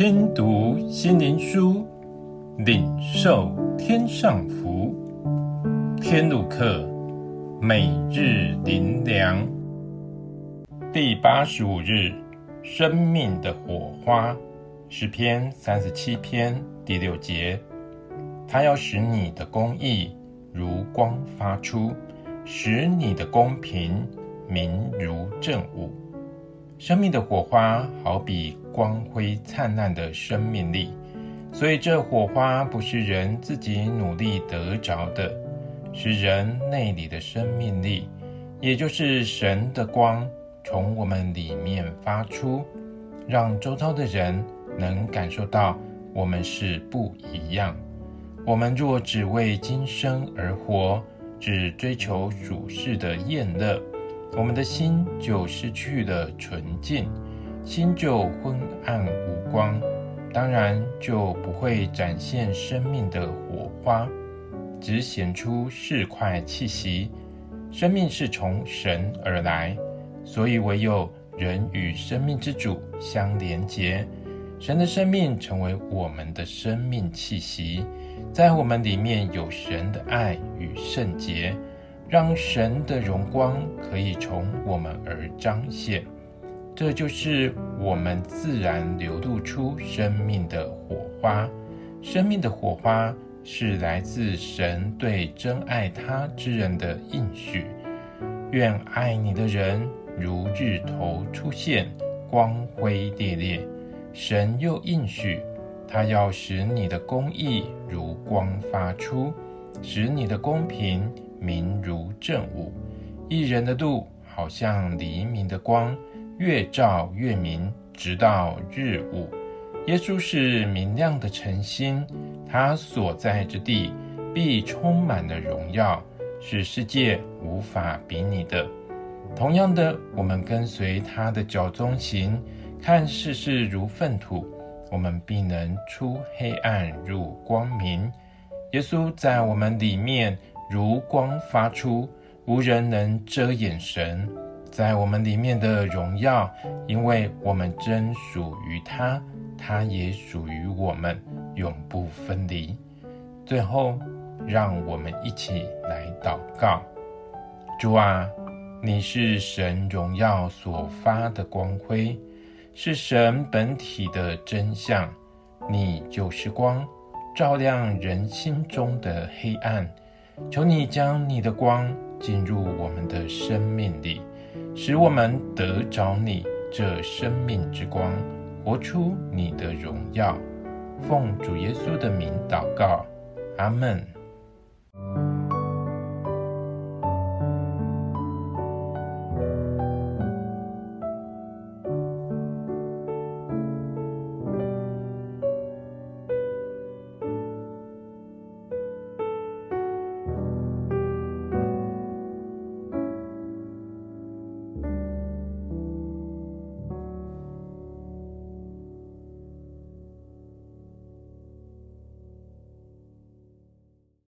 听读心灵书，领受天上福。天路客，每日灵粮，第八十五日，生命的火花，诗篇三十七篇第六节，他要使你的公义如光发出，使你的公平明如正午。生命的火花好比光辉灿烂的生命力，所以这火花不是人自己努力得着的，是人内里的生命力，也就是神的光从我们里面发出，让周遭的人能感受到我们是不一样。我们若只为今生而活，只追求属世的宴乐。我们的心就失去了纯净，心就昏暗无光，当然就不会展现生命的火花，只显出世侩气息。生命是从神而来，所以唯有人与生命之主相连结，神的生命成为我们的生命气息，在我们里面有神的爱与圣洁。让神的荣光可以从我们而彰显，这就是我们自然流露出生命的火花。生命的火花是来自神对真爱他之人的应许。愿爱你的人如日头出现，光辉烈烈。神又应许，他要使你的公义如光发出，使你的公平。明如正午，一人的路好像黎明的光，越照越明，直到日午。耶稣是明亮的晨星，他所在之地必充满了荣耀，是世界无法比拟的。同样的，我们跟随他的脚踪行，看世事如粪土，我们必能出黑暗入光明。耶稣在我们里面。如光发出，无人能遮掩神在我们里面的荣耀，因为我们真属于他，他也属于我们，永不分离。最后，让我们一起来祷告：主啊，你是神荣耀所发的光辉，是神本体的真相，你就是光，照亮人心中的黑暗。求你将你的光进入我们的生命里，使我们得着你这生命之光，活出你的荣耀。奉主耶稣的名祷告，阿门。